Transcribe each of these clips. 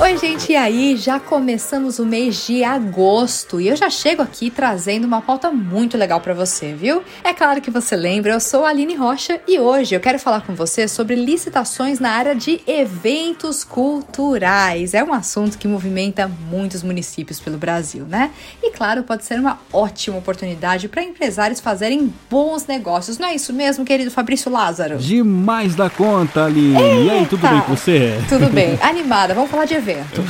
Oi, gente, e aí? Já começamos o mês de agosto e eu já chego aqui trazendo uma pauta muito legal para você, viu? É claro que você lembra, eu sou a Aline Rocha e hoje eu quero falar com você sobre licitações na área de eventos culturais. É um assunto que movimenta muitos municípios pelo Brasil, né? E claro, pode ser uma ótima oportunidade para empresários fazerem bons negócios. Não é isso mesmo, querido Fabrício Lázaro? Demais da conta, Aline. Eita. E aí, tudo bem com você? Tudo bem. Animada. Vamos falar de eventos evento.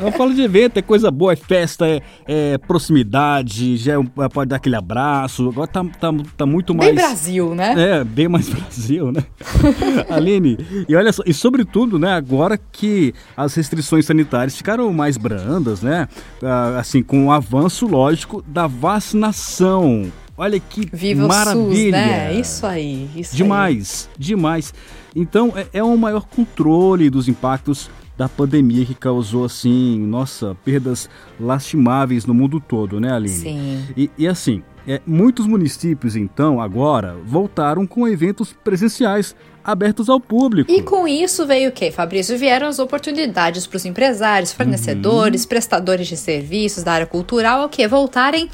Eu falo de evento, é coisa boa, é festa, é, é proximidade, já é, pode dar aquele abraço. Agora tá, tá, tá muito mais. Bem Brasil, né? É, bem mais Brasil, né? Aline, e olha só, e sobretudo, né, agora que as restrições sanitárias ficaram mais brandas, né? Ah, assim, com o avanço, lógico, da vacinação. Olha que Viva maravilha! SUS, né? Isso aí, isso demais, aí. demais. Então é, é um maior controle dos impactos da pandemia que causou, assim, nossa, perdas lastimáveis no mundo todo, né, Aline? Sim. E, e assim, é, muitos municípios, então, agora, voltaram com eventos presenciais abertos ao público. E com isso veio o quê, Fabrício? Vieram as oportunidades para os empresários, fornecedores, uhum. prestadores de serviços da área cultural, o quê? Voltarem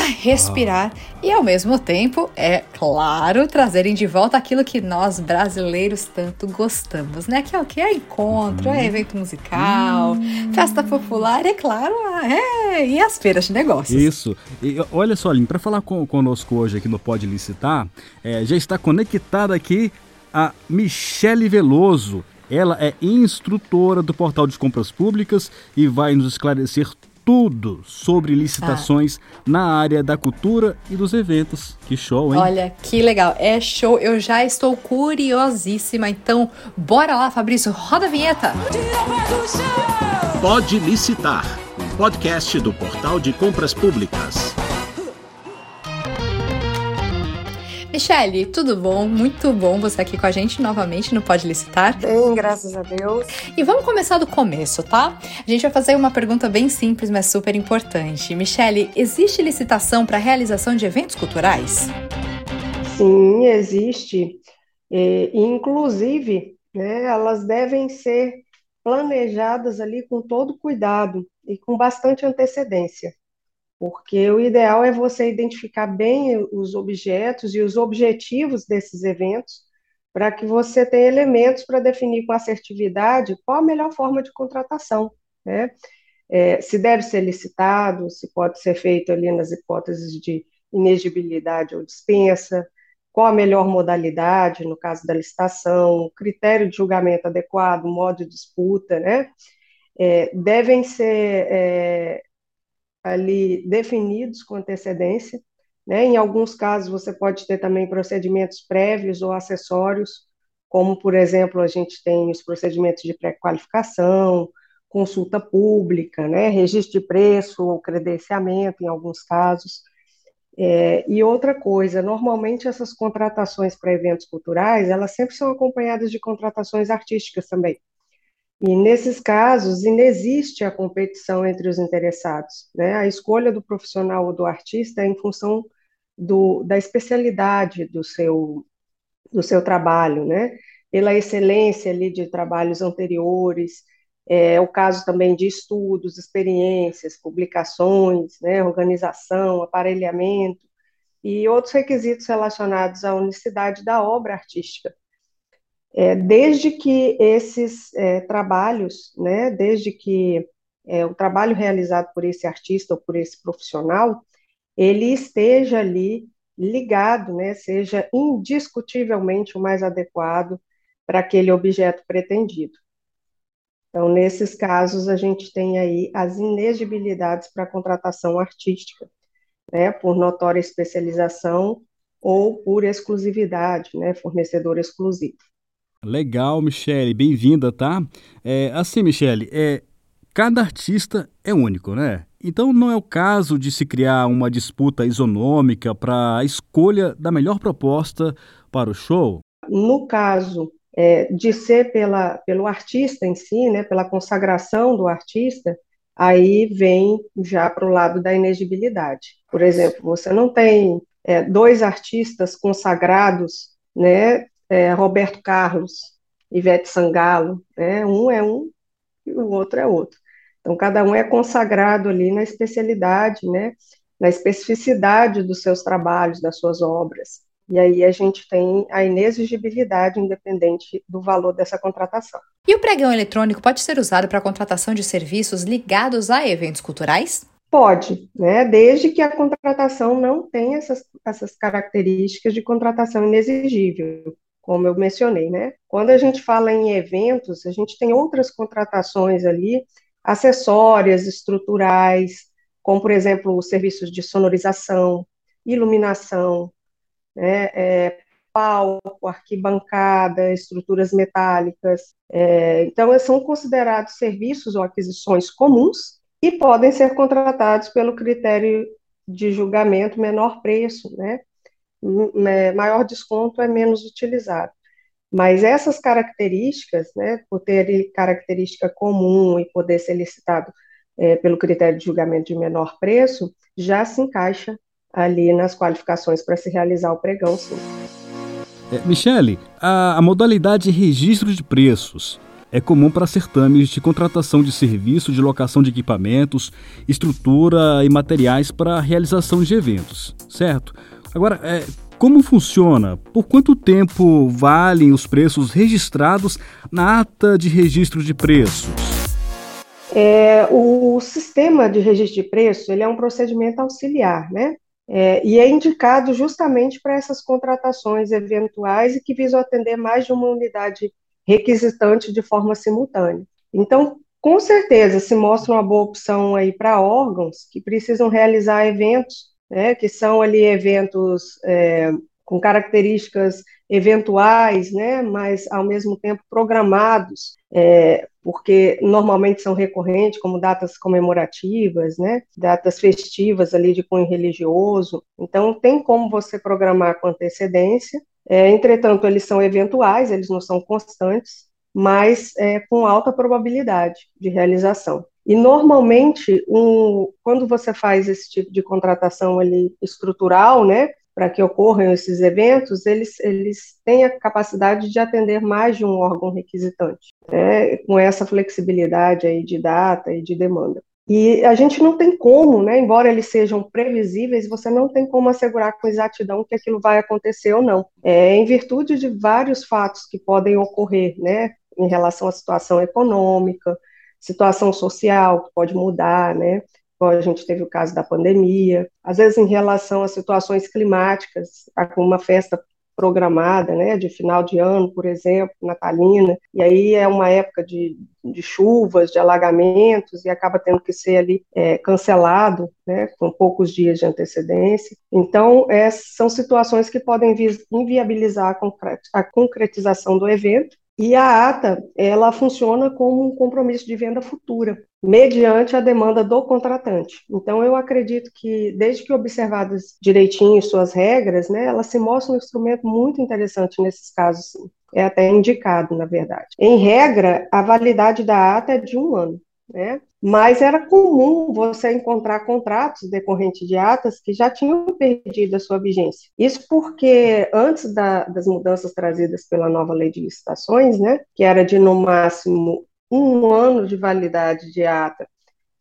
respirar ah. e ao mesmo tempo, é claro, trazerem de volta aquilo que nós brasileiros tanto gostamos, né? Que é o que é encontro, é evento musical, festa popular, é claro, é, e as feiras de negócios. Isso. E olha só, Aline, para falar com, conosco hoje aqui no Pode Licitar, é, já está conectada aqui a Michele Veloso. Ela é instrutora do Portal de Compras Públicas e vai nos esclarecer tudo sobre licitações ah. na área da cultura e dos eventos. Que show, hein? Olha, que legal. É show. Eu já estou curiosíssima. Então, bora lá, Fabrício. Roda a vinheta. Pode licitar. Um podcast do Portal de Compras Públicas. Michele, tudo bom? Muito bom você aqui com a gente novamente no Pode Licitar. Bem, graças a Deus. E vamos começar do começo, tá? A gente vai fazer uma pergunta bem simples, mas super importante. Michele, existe licitação para realização de eventos culturais? Sim, existe. É, inclusive, né, elas devem ser planejadas ali com todo cuidado e com bastante antecedência porque o ideal é você identificar bem os objetos e os objetivos desses eventos, para que você tenha elementos para definir com assertividade qual a melhor forma de contratação, né? É, se deve ser licitado, se pode ser feito ali nas hipóteses de inegibilidade ou dispensa, qual a melhor modalidade, no caso da licitação, critério de julgamento adequado, modo de disputa, né? É, devem ser é, ali definidos com antecedência. Né? Em alguns casos, você pode ter também procedimentos prévios ou acessórios, como, por exemplo, a gente tem os procedimentos de pré-qualificação, consulta pública, né? registro de preço ou credenciamento, em alguns casos. É, e outra coisa, normalmente essas contratações para eventos culturais, elas sempre são acompanhadas de contratações artísticas também. E nesses casos, inexiste a competição entre os interessados. Né? A escolha do profissional ou do artista é em função do, da especialidade do seu, do seu trabalho, né? pela excelência ali de trabalhos anteriores, é o caso também de estudos, experiências, publicações, né? organização, aparelhamento e outros requisitos relacionados à unicidade da obra artística é, desde que esses é, trabalhos, né, desde que é, o trabalho realizado por esse artista ou por esse profissional, ele esteja ali ligado, né, seja indiscutivelmente o mais adequado para aquele objeto pretendido. Então, nesses casos, a gente tem aí as inegibilidades para contratação artística, né, por notória especialização ou por exclusividade, né, fornecedor exclusivo. Legal, Michele, bem-vinda, tá? É, assim, Michele, é, cada artista é único, né? Então não é o caso de se criar uma disputa isonômica para a escolha da melhor proposta para o show? No caso é, de ser pela, pelo artista em si, né, pela consagração do artista, aí vem já para o lado da inegibilidade. Por exemplo, você não tem é, dois artistas consagrados, né, é, Roberto Carlos, Ivete Sangalo, né? um é um e o outro é outro. Então, cada um é consagrado ali na especialidade, né, na especificidade dos seus trabalhos, das suas obras. E aí a gente tem a inexigibilidade independente do valor dessa contratação. E o pregão eletrônico pode ser usado para a contratação de serviços ligados a eventos culturais? Pode, né? Desde que a contratação não tenha essas, essas características de contratação inexigível, como eu mencionei, né? Quando a gente fala em eventos, a gente tem outras contratações ali, acessórias, estruturais, como, por exemplo, os serviços de sonorização, iluminação, né? É, palco, arquibancada, estruturas metálicas. É, então, são considerados serviços ou aquisições comuns e podem ser contratados pelo critério de julgamento menor preço, né? Maior desconto é menos utilizado. Mas essas características, né, por ter característica comum e poder ser licitado é, pelo critério de julgamento de menor preço, já se encaixa ali nas qualificações para se realizar o pregão, sim. É, Michele, a, a modalidade registro de preços é comum para certames de contratação de serviço, de locação de equipamentos, estrutura e materiais para realização de eventos, certo? Agora, é, como funciona? Por quanto tempo valem os preços registrados na ata de registro de preços? É, o sistema de registro de preço ele é um procedimento auxiliar, né? É, e é indicado justamente para essas contratações eventuais e que visam atender mais de uma unidade requisitante de forma simultânea. Então, com certeza, se mostra uma boa opção aí para órgãos que precisam realizar eventos, né, que são ali eventos é, com características eventuais, né, mas ao mesmo tempo programados, é, porque normalmente são recorrentes, como datas comemorativas, né, datas festivas ali de cunho religioso. Então, tem como você programar com antecedência é, entretanto, eles são eventuais, eles não são constantes, mas é, com alta probabilidade de realização. E normalmente, um, quando você faz esse tipo de contratação ali estrutural, né, para que ocorram esses eventos, eles, eles têm a capacidade de atender mais de um órgão requisitante, né, com essa flexibilidade aí de data e de demanda. E a gente não tem como, né, embora eles sejam previsíveis, você não tem como assegurar com exatidão que aquilo vai acontecer ou não. É em virtude de vários fatos que podem ocorrer, né, em relação à situação econômica, situação social que pode mudar, né, a gente teve o caso da pandemia, às vezes em relação a situações climáticas, tá com uma festa programada, né, de final de ano, por exemplo, natalina, e aí é uma época de, de chuvas, de alagamentos, e acaba tendo que ser ali é, cancelado, né, com poucos dias de antecedência. Então, é, são situações que podem inviabilizar a concretização do evento, e a ata, ela funciona como um compromisso de venda futura, mediante a demanda do contratante. Então, eu acredito que, desde que observadas direitinho suas regras, né, ela se mostra um instrumento muito interessante nesses casos. Sim. É até indicado, na verdade. Em regra, a validade da ata é de um ano né? Mas era comum você encontrar contratos decorrentes de atas que já tinham perdido a sua vigência. Isso porque antes da, das mudanças trazidas pela nova lei de licitações, né, que era de no máximo um ano de validade de ata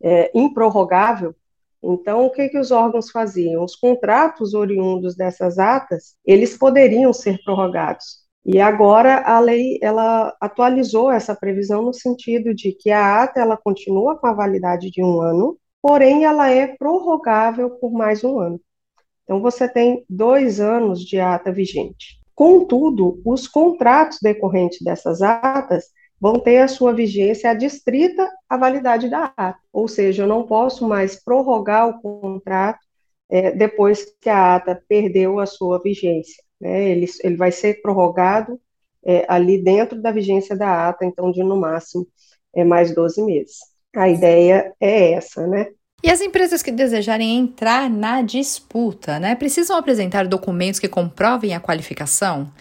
é, improrrogável, então, o que, que os órgãos faziam? Os contratos oriundos dessas atas, eles poderiam ser prorrogados. E agora a lei ela atualizou essa previsão no sentido de que a ata ela continua com a validade de um ano, porém ela é prorrogável por mais um ano. Então você tem dois anos de ata vigente. Contudo, os contratos decorrentes dessas atas vão ter a sua vigência adstrita à validade da ata, ou seja, eu não posso mais prorrogar o contrato é, depois que a ata perdeu a sua vigência né, ele, ele vai ser prorrogado é, ali dentro da vigência da ata, então de no máximo é, mais 12 meses. A ideia é essa, né? E as empresas que desejarem entrar na disputa, né, precisam apresentar documentos que comprovem a qualificação?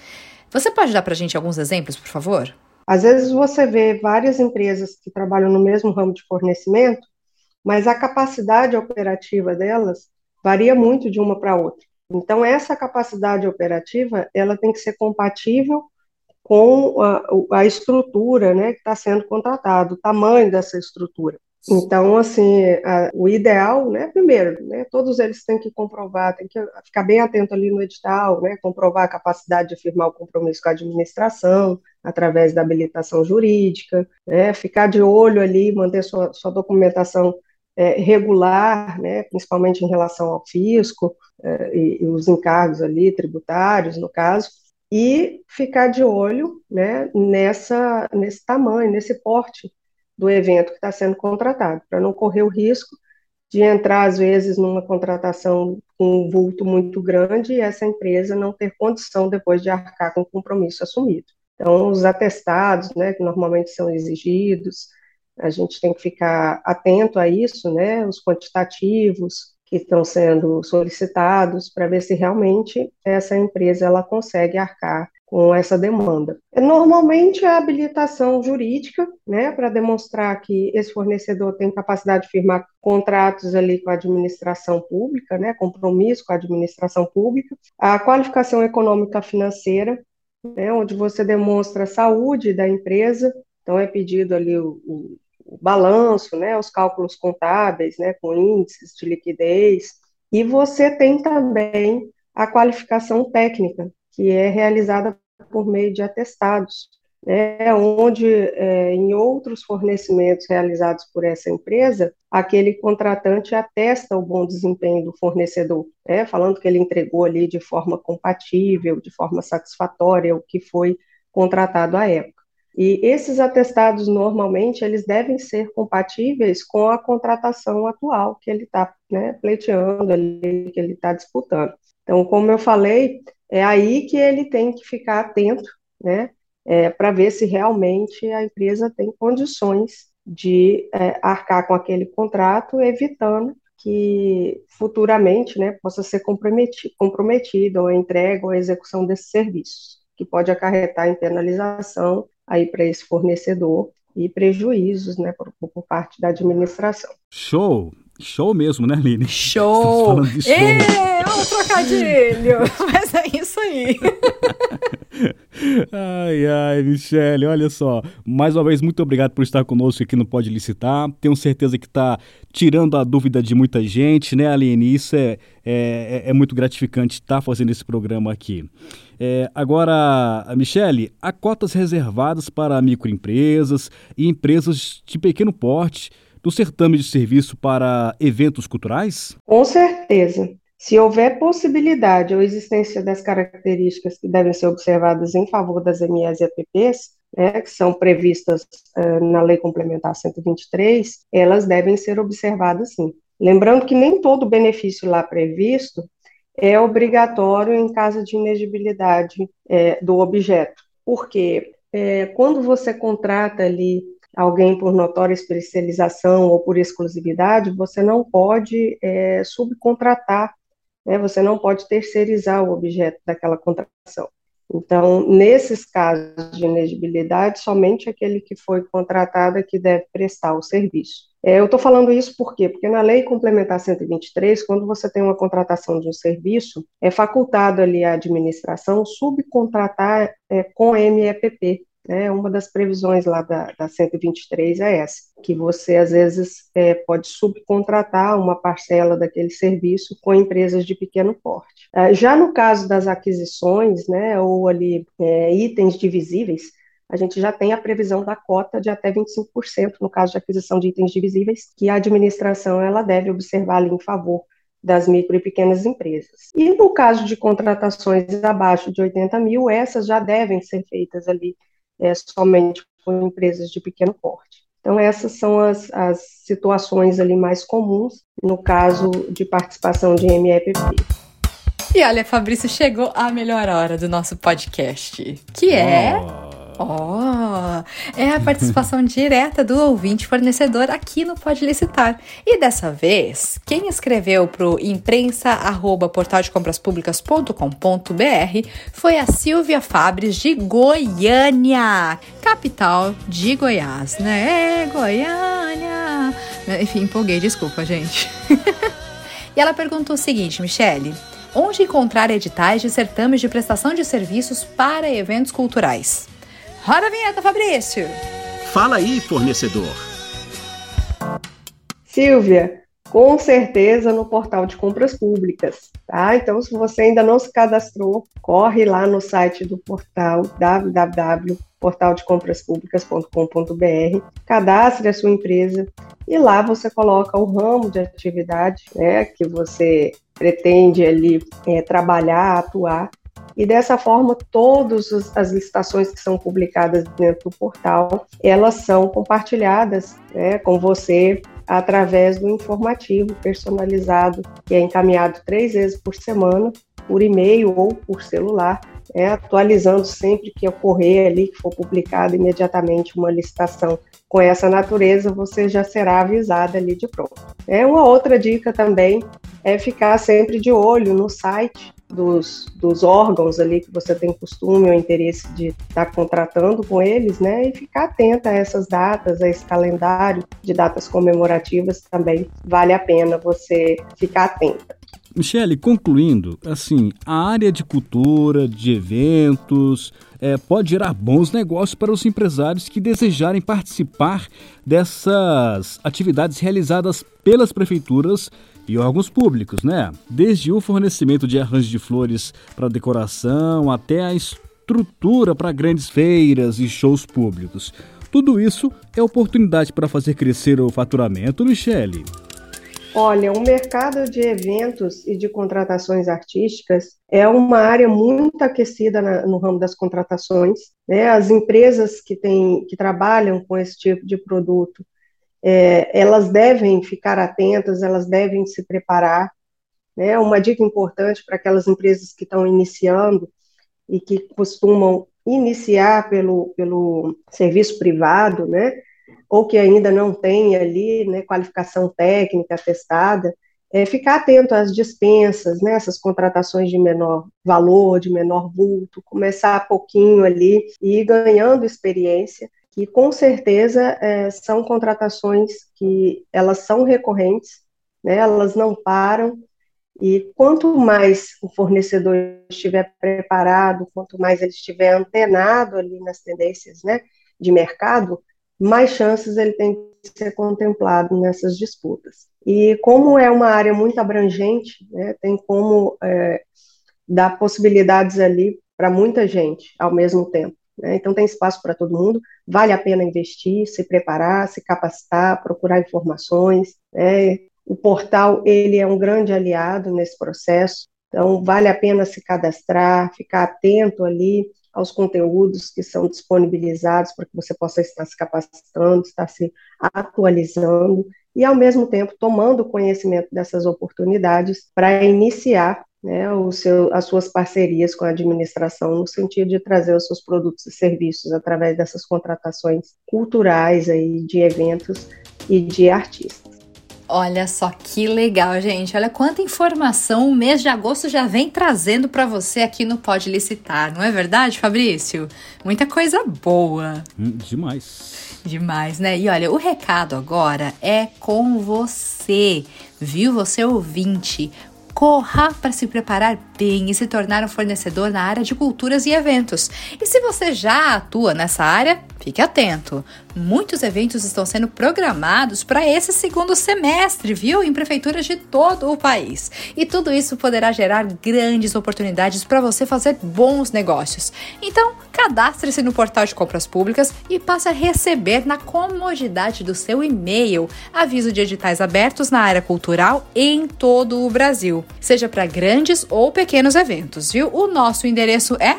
Você pode dar para a gente alguns exemplos, por favor? Às vezes você vê várias empresas que trabalham no mesmo ramo de fornecimento, mas a capacidade operativa delas varia muito de uma para outra. Então, essa capacidade operativa, ela tem que ser compatível com a, a estrutura né, que está sendo contratado, o tamanho dessa estrutura. Então, assim, a, o ideal, né, primeiro, né, todos eles têm que comprovar, tem que ficar bem atento ali no edital, né, comprovar a capacidade de firmar o compromisso com a administração, através da habilitação jurídica, né, ficar de olho ali, manter sua, sua documentação é, regular, né, principalmente em relação ao fisco é, e, e os encargos ali, tributários, no caso, e ficar de olho né, nessa, nesse tamanho, nesse porte do evento que está sendo contratado, para não correr o risco de entrar, às vezes, numa contratação com um vulto muito grande e essa empresa não ter condição depois de arcar com o compromisso assumido. Então, os atestados, né, que normalmente são exigidos, a gente tem que ficar atento a isso, né, os quantitativos, que estão sendo solicitados para ver se realmente essa empresa ela consegue arcar com essa demanda. Normalmente a habilitação jurídica, né, para demonstrar que esse fornecedor tem capacidade de firmar contratos ali com a administração pública, né, compromisso com a administração pública, a qualificação econômica financeira, né, onde você demonstra a saúde da empresa, então é pedido ali o, o o balanço, né, os cálculos contábeis, né, com índices de liquidez, e você tem também a qualificação técnica, que é realizada por meio de atestados, né, onde é, em outros fornecimentos realizados por essa empresa, aquele contratante atesta o bom desempenho do fornecedor, né, falando que ele entregou ali de forma compatível, de forma satisfatória o que foi contratado à época. E esses atestados, normalmente, eles devem ser compatíveis com a contratação atual que ele está né, pleiteando, ali, que ele está disputando. Então, como eu falei, é aí que ele tem que ficar atento, né, é, para ver se realmente a empresa tem condições de é, arcar com aquele contrato, evitando que futuramente né, possa ser comprometido, comprometido a entrega ou execução desses serviços, que pode acarretar em penalização aí para esse fornecedor e prejuízos, né, por, por parte da administração. Show! Show mesmo, né, Aline? Show! show. É, um trocadilho! Mas é isso aí. ai, ai, Michele, olha só. Mais uma vez, muito obrigado por estar conosco aqui no Pode Licitar. Tenho certeza que está tirando a dúvida de muita gente, né, Aline? Isso é, é, é muito gratificante estar fazendo esse programa aqui. É, agora, Michele, há cotas reservadas para microempresas e empresas de pequeno porte do certame de serviço para eventos culturais? Com certeza. Se houver possibilidade ou existência das características que devem ser observadas em favor das MEs e APPs, né, que são previstas uh, na Lei Complementar 123, elas devem ser observadas sim. Lembrando que nem todo benefício lá previsto é obrigatório em caso de inegibilidade é, do objeto. Porque é, quando você contrata ali alguém por notória especialização ou por exclusividade, você não pode é, subcontratar, né, você não pode terceirizar o objeto daquela contratação. Então, nesses casos de inegibilidade, somente aquele que foi contratado é que deve prestar o serviço. É, eu estou falando isso por quê? Porque na Lei Complementar 123, quando você tem uma contratação de um serviço, é facultado ali à administração subcontratar é, com MEPP, né, uma das previsões lá da, da 123 é essa, que você às vezes é, pode subcontratar uma parcela daquele serviço com empresas de pequeno porte. É, já no caso das aquisições, né, ou ali é, itens divisíveis, a gente já tem a previsão da cota de até 25% no caso de aquisição de itens divisíveis, que a administração ela deve observar ali em favor das micro e pequenas empresas. E no caso de contratações abaixo de 80 mil, essas já devem ser feitas ali é, somente com empresas de pequeno porte. Então, essas são as, as situações ali mais comuns no caso de participação de MEPP. E olha, Fabrício, chegou a melhor hora do nosso podcast, que é... Oh Ó, oh, é a participação direta do ouvinte fornecedor aqui no Pode Licitar. E dessa vez, quem escreveu para o imprensa@portaldecompraspublicas.com.br foi a Silvia Fabres de Goiânia, capital de Goiás, né? É, Goiânia. Enfim, empolguei, desculpa, gente. e ela perguntou o seguinte, Michele, onde encontrar editais de certames de prestação de serviços para eventos culturais? Roda a vinheta, Fabrício! Fala aí, fornecedor! Silvia, com certeza no portal de compras públicas, tá? Então, se você ainda não se cadastrou, corre lá no site do portal www.portaldecompraspublicas.com.br, cadastre a sua empresa e lá você coloca o ramo de atividade, né, que você pretende ali é, trabalhar, atuar e dessa forma todas as licitações que são publicadas dentro do portal elas são compartilhadas né, com você através do informativo personalizado, que é encaminhado três vezes por semana, por e-mail ou por celular, é, atualizando sempre que ocorrer ali, que for publicado imediatamente uma licitação com essa natureza, você já será avisada ali de pronto. É uma outra dica também é ficar sempre de olho no site dos, dos órgãos ali que você tem costume ou interesse de estar tá contratando com eles, né? E ficar atenta a essas datas, a esse calendário de datas comemorativas também vale a pena você ficar atenta. Michele, concluindo, assim, a área de cultura, de eventos, é, pode gerar bons negócios para os empresários que desejarem participar dessas atividades realizadas pelas prefeituras e órgãos públicos, né? Desde o fornecimento de arranjos de flores para decoração até a estrutura para grandes feiras e shows públicos. Tudo isso é oportunidade para fazer crescer o faturamento, Michele. Olha, o mercado de eventos e de contratações artísticas é uma área muito aquecida na, no ramo das contratações. Né? As empresas que, têm, que trabalham com esse tipo de produto é, elas devem ficar atentas, elas devem se preparar. Né? Uma dica importante para aquelas empresas que estão iniciando e que costumam iniciar pelo, pelo serviço privado, né? ou que ainda não tem ali né, qualificação técnica atestada, é ficar atento às dispensas, né, essas contratações de menor valor, de menor vulto, começar pouquinho ali e ir ganhando experiência que com certeza é, são contratações que elas são recorrentes, né, elas não param, e quanto mais o fornecedor estiver preparado, quanto mais ele estiver antenado ali nas tendências né, de mercado, mais chances ele tem de ser contemplado nessas disputas. E como é uma área muito abrangente, né, tem como é, dar possibilidades ali para muita gente ao mesmo tempo. Né? Então, tem espaço para todo mundo, vale a pena investir, se preparar, se capacitar, procurar informações. Né? O portal, ele é um grande aliado nesse processo, então vale a pena se cadastrar, ficar atento ali aos conteúdos que são disponibilizados para que você possa estar se capacitando, estar se atualizando e, ao mesmo tempo, tomando conhecimento dessas oportunidades para iniciar né, o seu, as suas parcerias com a administração no sentido de trazer os seus produtos e serviços através dessas contratações culturais aí de eventos e de artistas. Olha só que legal, gente. Olha quanta informação o mês de agosto já vem trazendo para você aqui no Pode Licitar, não é verdade, Fabrício? Muita coisa boa. Hum, demais. Demais, né? E olha, o recado agora é com você, viu? Você ouvinte corra para se preparar bem e se tornar um fornecedor na área de culturas e eventos. E se você já atua nessa área, fique atento. Muitos eventos estão sendo programados para esse segundo semestre, viu? Em prefeituras de todo o país. E tudo isso poderá gerar grandes oportunidades para você fazer bons negócios. Então, cadastre-se no portal de compras públicas e passe a receber na comodidade do seu e-mail aviso de editais abertos na área cultural em todo o Brasil, seja para grandes ou pequenos eventos, viu? O nosso endereço é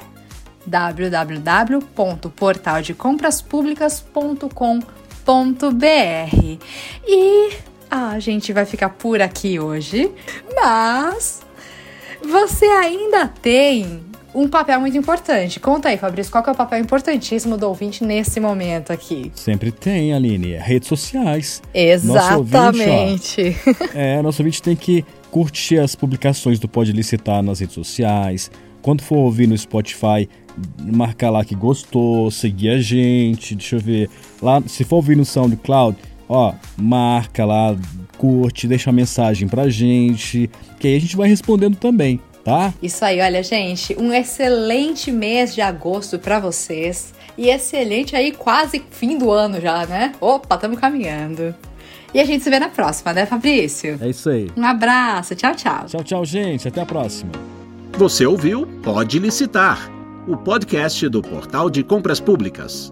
www.portaldecompraspublicas.com.br. E a gente vai ficar por aqui hoje, mas você ainda tem um papel muito importante. Conta aí, Fabrício, qual é o papel importantíssimo do ouvinte nesse momento aqui? Sempre tem, Aline. Redes sociais. Exatamente. Nosso ouvinte, ó, é, nosso ouvinte tem que curtir as publicações do Pode Licitar nas redes sociais. Quando for ouvir no Spotify, marcar lá que gostou, seguir a gente, deixa eu ver. Lá, se for ouvir no SoundCloud, ó, marca lá, curte, deixa a mensagem pra gente, que aí a gente vai respondendo também, tá? Isso aí, olha, gente, um excelente mês de agosto para vocês e excelente aí quase fim do ano já, né? Opa, estamos caminhando. E a gente se vê na próxima, né, Fabrício? É isso aí. Um abraço, tchau, tchau. Tchau, tchau, gente. Até a próxima. Você ouviu Pode Licitar, o podcast do Portal de Compras Públicas.